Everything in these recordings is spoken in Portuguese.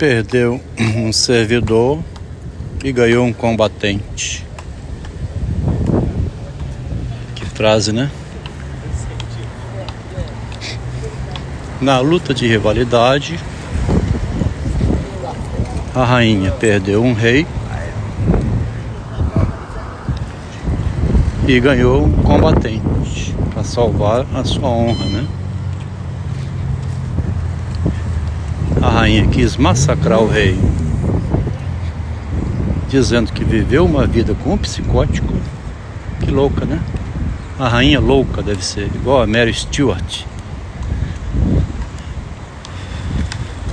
perdeu um servidor e ganhou um combatente. Que frase, né? Na luta de rivalidade, a rainha perdeu um rei e ganhou um combatente para salvar a sua honra, né? Rainha quis massacrar o rei, dizendo que viveu uma vida com um psicótico. Que louca, né? A rainha louca deve ser, igual a Mary Stuart.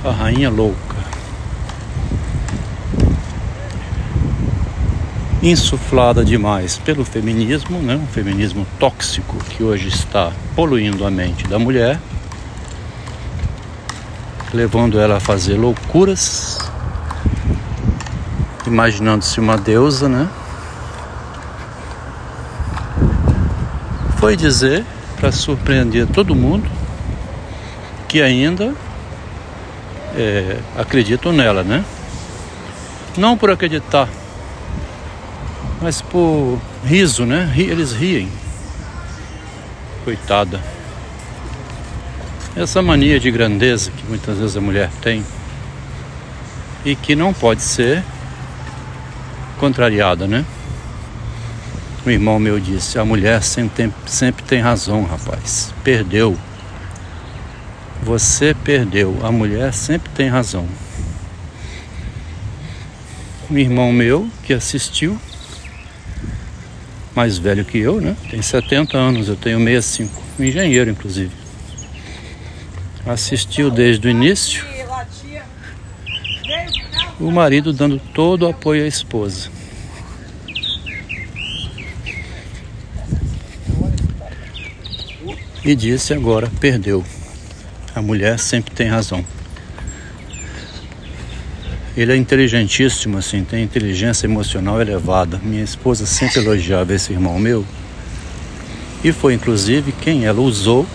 A rainha louca. insuflada demais pelo feminismo, né? um feminismo tóxico que hoje está poluindo a mente da mulher, levando ela a fazer loucuras, imaginando-se uma deusa, né? Foi dizer, para surpreender todo mundo, que ainda é, acreditam nela, né? Não por acreditar mas por riso, né? Eles riem. Coitada. Essa mania de grandeza que muitas vezes a mulher tem e que não pode ser contrariada, né? Um irmão meu disse: a mulher sempre tem, sempre tem razão, rapaz. Perdeu. Você perdeu. A mulher sempre tem razão. Um irmão meu que assistiu mais velho que eu, né? Tem 70 anos, eu tenho 65. Um engenheiro, inclusive. Assistiu desde o início. O marido dando todo o apoio à esposa. E disse agora: perdeu. A mulher sempre tem razão. Ele é inteligentíssimo, assim, tem inteligência emocional elevada. Minha esposa sempre elogiava esse irmão meu. E foi inclusive quem ela usou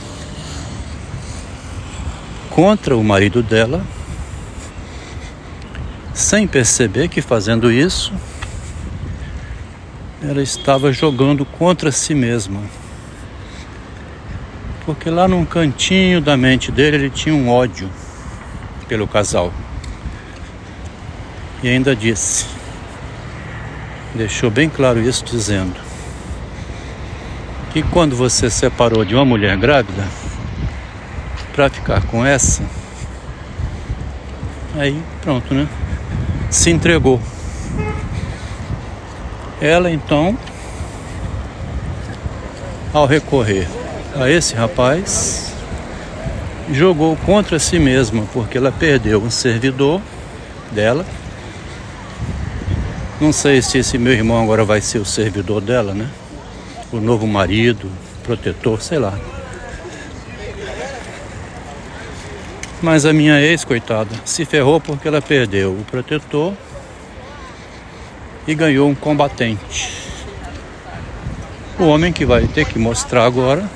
contra o marido dela, sem perceber que fazendo isso, ela estava jogando contra si mesma. Porque lá num cantinho da mente dele ele tinha um ódio pelo casal. E ainda disse, deixou bem claro isso dizendo que quando você separou de uma mulher grávida para ficar com essa, aí pronto, né? Se entregou. Ela então, ao recorrer a esse rapaz, jogou contra si mesma, porque ela perdeu um servidor dela não sei se esse meu irmão agora vai ser o servidor dela, né? O novo marido, protetor, sei lá. Mas a minha ex, coitada, se ferrou porque ela perdeu o protetor e ganhou um combatente. O homem que vai ter que mostrar agora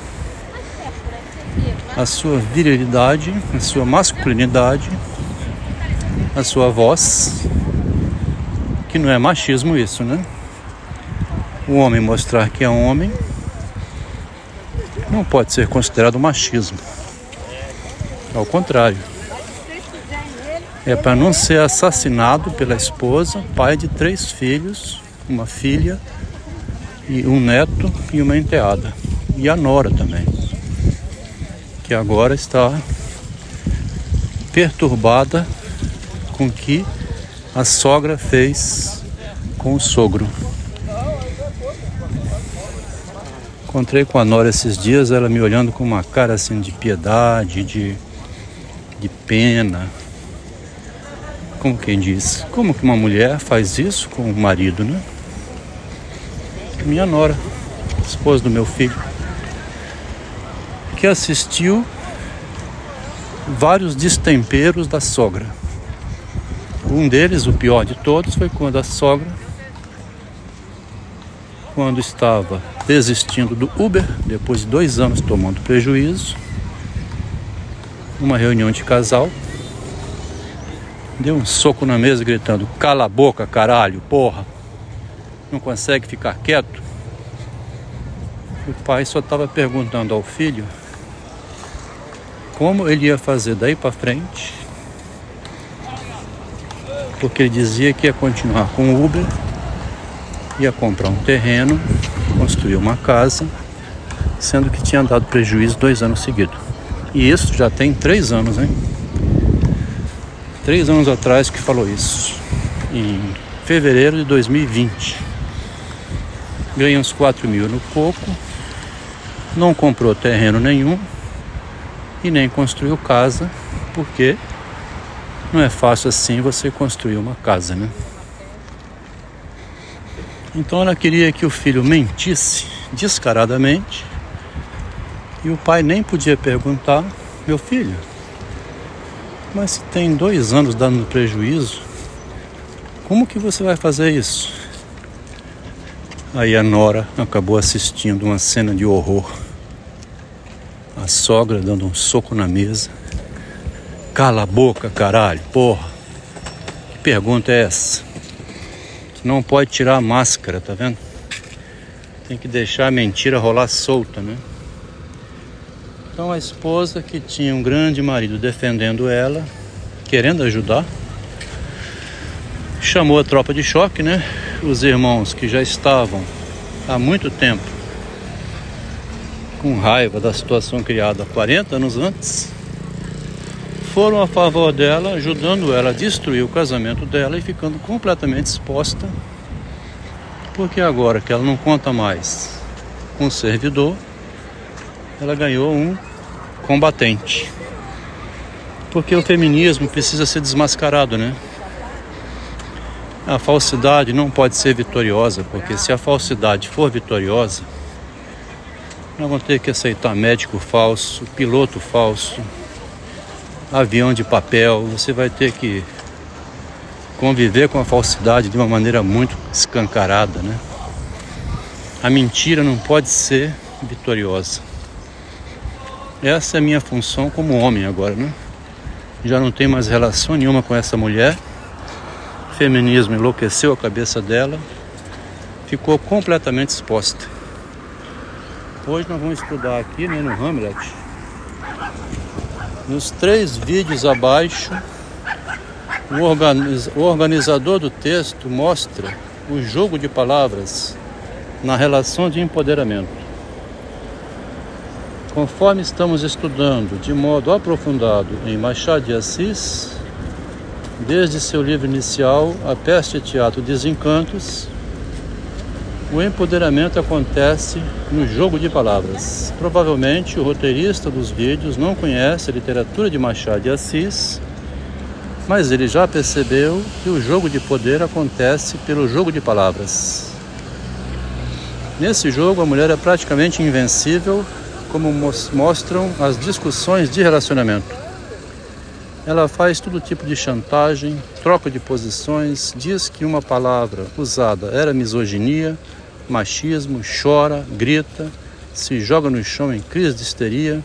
a sua virilidade, a sua masculinidade, a sua voz que não é machismo isso, né? O homem mostrar que é homem não pode ser considerado machismo. Ao contrário. É para não ser assassinado pela esposa, pai de três filhos, uma filha e um neto e uma enteada. E a nora também. Que agora está perturbada com que a sogra fez com o sogro. Encontrei com a Nora esses dias, ela me olhando com uma cara assim de piedade, de, de pena. Como quem diz? Como que uma mulher faz isso com o marido, né? Minha Nora, esposa do meu filho, que assistiu vários destemperos da sogra. Um deles, o pior de todos, foi quando a sogra, quando estava desistindo do Uber, depois de dois anos tomando prejuízo, numa reunião de casal, deu um soco na mesa gritando: Cala a boca, caralho, porra! Não consegue ficar quieto? O pai só estava perguntando ao filho como ele ia fazer daí para frente, porque ele dizia que ia continuar com o Uber, ia comprar um terreno, construir uma casa, sendo que tinha dado prejuízo dois anos seguidos. E isso já tem três anos, hein? Três anos atrás que falou isso, em fevereiro de 2020. Ganhei uns 4 mil no coco, não comprou terreno nenhum e nem construiu casa, porque não é fácil assim você construir uma casa, né? Então ela queria que o filho mentisse descaradamente e o pai nem podia perguntar: Meu filho, mas se tem dois anos dando prejuízo, como que você vai fazer isso? Aí a Nora acabou assistindo uma cena de horror. A sogra dando um soco na mesa. Cala a boca, caralho, porra. Que pergunta é essa? Não pode tirar a máscara, tá vendo? Tem que deixar a mentira rolar solta, né? Então a esposa que tinha um grande marido defendendo ela, querendo ajudar, chamou a tropa de choque, né? Os irmãos que já estavam há muito tempo com raiva da situação criada 40 anos antes, foram a favor dela, ajudando ela a destruir o casamento dela e ficando completamente exposta, porque agora que ela não conta mais com o servidor, ela ganhou um combatente. Porque o feminismo precisa ser desmascarado, né? A falsidade não pode ser vitoriosa, porque se a falsidade for vitoriosa, nós vamos ter que aceitar médico falso, piloto falso, avião de papel, você vai ter que conviver com a falsidade de uma maneira muito escancarada, né? A mentira não pode ser vitoriosa. Essa é a minha função como homem agora, né? Já não tem mais relação nenhuma com essa mulher. O feminismo enlouqueceu a cabeça dela, ficou completamente exposta. Hoje nós vamos estudar aqui né, no Hamlet. Nos três vídeos abaixo, o organizador do texto mostra o jogo de palavras na relação de empoderamento. Conforme estamos estudando de modo aprofundado em Machado de Assis, desde seu livro inicial, A Peste Teatro Desencantos, o empoderamento acontece no jogo de palavras. Provavelmente o roteirista dos vídeos não conhece a literatura de Machado de Assis, mas ele já percebeu que o jogo de poder acontece pelo jogo de palavras. Nesse jogo, a mulher é praticamente invencível como mostram as discussões de relacionamento. Ela faz todo tipo de chantagem, troca de posições, diz que uma palavra usada era misoginia, machismo, chora, grita, se joga no chão em crise de histeria,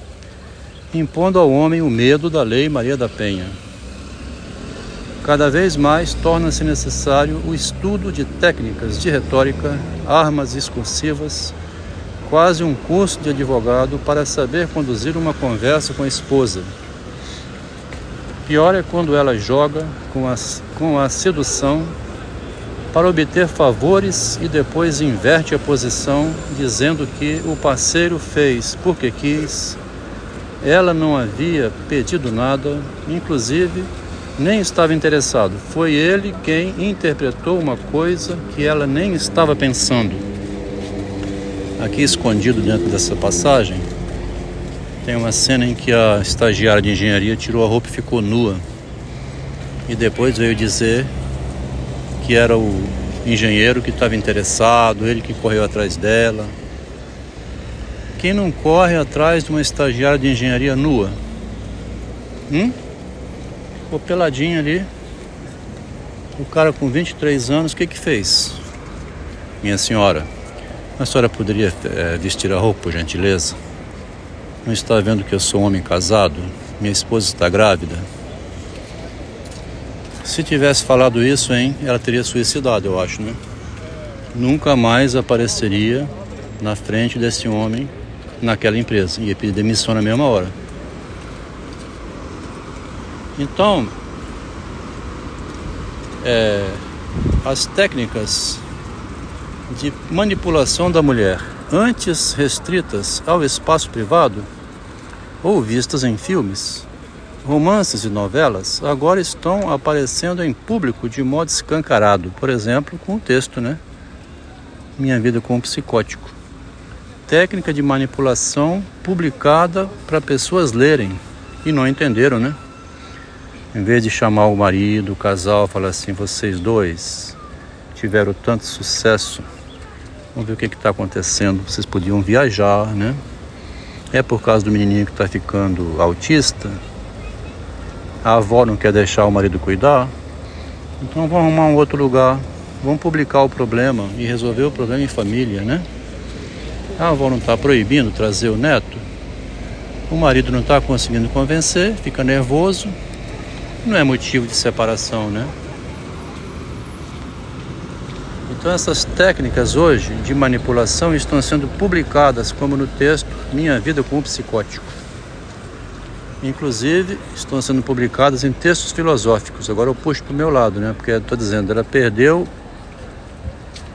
impondo ao homem o medo da lei Maria da Penha. Cada vez mais torna-se necessário o estudo de técnicas de retórica, armas discursivas, quase um curso de advogado para saber conduzir uma conversa com a esposa. Pior é quando ela joga com a, com a sedução para obter favores e depois inverte a posição, dizendo que o parceiro fez porque quis, ela não havia pedido nada, inclusive nem estava interessado. Foi ele quem interpretou uma coisa que ela nem estava pensando. Aqui escondido dentro dessa passagem, tem uma cena em que a estagiária de engenharia tirou a roupa e ficou nua. E depois veio dizer que era o engenheiro que estava interessado, ele que correu atrás dela. Quem não corre atrás de uma estagiária de engenharia nua? Hum? Ficou peladinho ali. O cara com 23 anos, o que que fez? Minha senhora, a senhora poderia é, vestir a roupa, por gentileza? Não está vendo que eu sou um homem casado? Minha esposa está grávida? Se tivesse falado isso, hein, ela teria suicidado, eu acho, né? Nunca mais apareceria na frente desse homem naquela empresa. Ia pedir demissão na mesma hora. Então, é, as técnicas de manipulação da mulher, antes restritas ao espaço privado ou vistas em filmes, romances e novelas, agora estão aparecendo em público de modo escancarado, por exemplo, com o texto, né? Minha vida com um psicótico. Técnica de manipulação publicada para pessoas lerem e não entenderam, né? Em vez de chamar o marido, o casal, falar assim: vocês dois tiveram tanto sucesso, vamos ver o que está acontecendo. Vocês podiam viajar, né? É por causa do menininho que está ficando autista? A avó não quer deixar o marido cuidar? Então vamos arrumar um outro lugar. Vamos publicar o problema e resolver o problema em família, né? A avó não está proibindo trazer o neto. O marido não está conseguindo convencer, fica nervoso, não é motivo de separação, né? Então essas técnicas hoje de manipulação estão sendo publicadas como no texto Minha Vida com o Psicótico. Inclusive estão sendo publicadas em textos filosóficos. Agora eu puxo para o meu lado, né? Porque estou dizendo, ela perdeu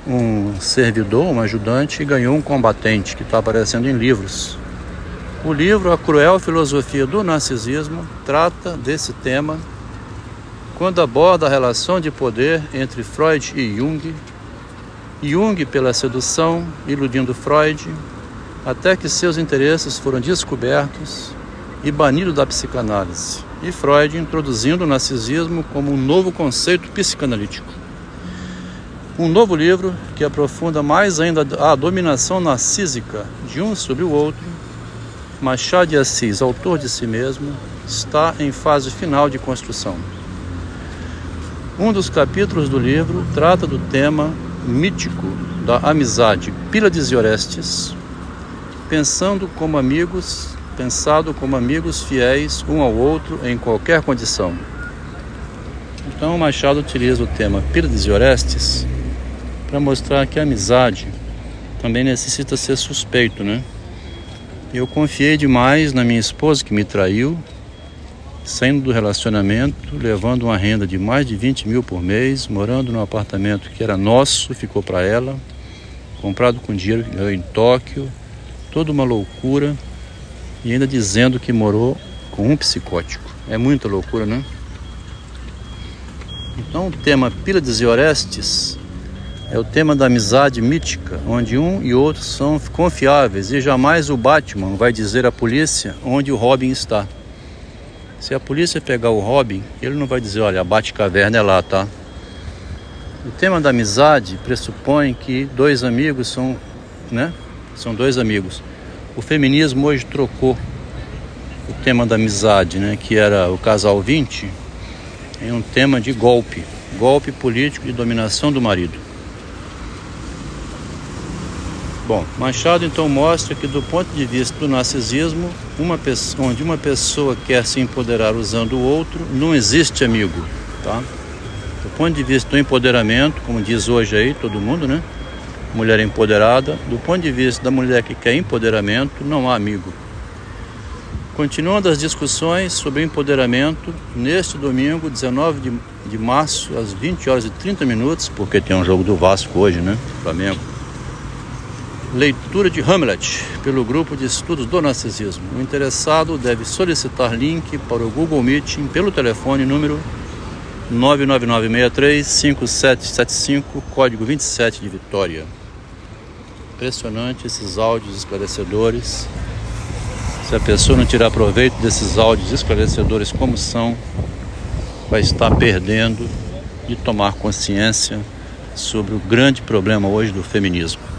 um servidor, um ajudante e ganhou um combatente que está aparecendo em livros. O livro A Cruel Filosofia do Narcisismo trata desse tema quando aborda a relação de poder entre Freud e Jung, Jung pela sedução, iludindo Freud, até que seus interesses foram descobertos e banido da psicanálise, e Freud introduzindo o narcisismo como um novo conceito psicanalítico. Um novo livro que aprofunda mais ainda a dominação narcísica de um sobre o outro. Machado de Assis, autor de si mesmo, está em fase final de construção. Um dos capítulos do livro trata do tema mítico da amizade Pílades e Orestes, pensando como amigos, pensado como amigos fiéis um ao outro em qualquer condição. Então Machado utiliza o tema Pílades e Orestes para mostrar que a amizade também necessita ser suspeito, né? Eu confiei demais na minha esposa que me traiu saindo do relacionamento, levando uma renda de mais de 20 mil por mês, morando num apartamento que era nosso, ficou para ela, comprado com dinheiro que ganhou em Tóquio, toda uma loucura, e ainda dizendo que morou com um psicótico. É muita loucura, né? Então o tema Pílades e Orestes é o tema da amizade mítica, onde um e outro são confiáveis e jamais o Batman vai dizer à polícia onde o Robin está. Se a polícia pegar o Robin, ele não vai dizer, olha, a Bate-Caverna é lá, tá? O tema da amizade pressupõe que dois amigos são, né? São dois amigos. O feminismo hoje trocou o tema da amizade, né, que era o casal 20, em um tema de golpe, golpe político de dominação do marido. Bom, Machado então mostra que do ponto de vista do narcisismo, uma pessoa, onde uma pessoa quer se empoderar usando o outro, não existe amigo, tá? Do ponto de vista do empoderamento, como diz hoje aí todo mundo, né? Mulher empoderada, do ponto de vista da mulher que quer empoderamento, não há amigo. Continuando as discussões sobre empoderamento, neste domingo, 19 de, de março, às 20 horas e 30 minutos, porque tem um jogo do Vasco hoje, né? Flamengo Leitura de Hamlet pelo grupo de estudos do narcisismo. O interessado deve solicitar link para o Google Meeting pelo telefone número 999635775, código 27 de Vitória. Impressionante esses áudios esclarecedores. Se a pessoa não tirar proveito desses áudios esclarecedores como são, vai estar perdendo de tomar consciência sobre o grande problema hoje do feminismo.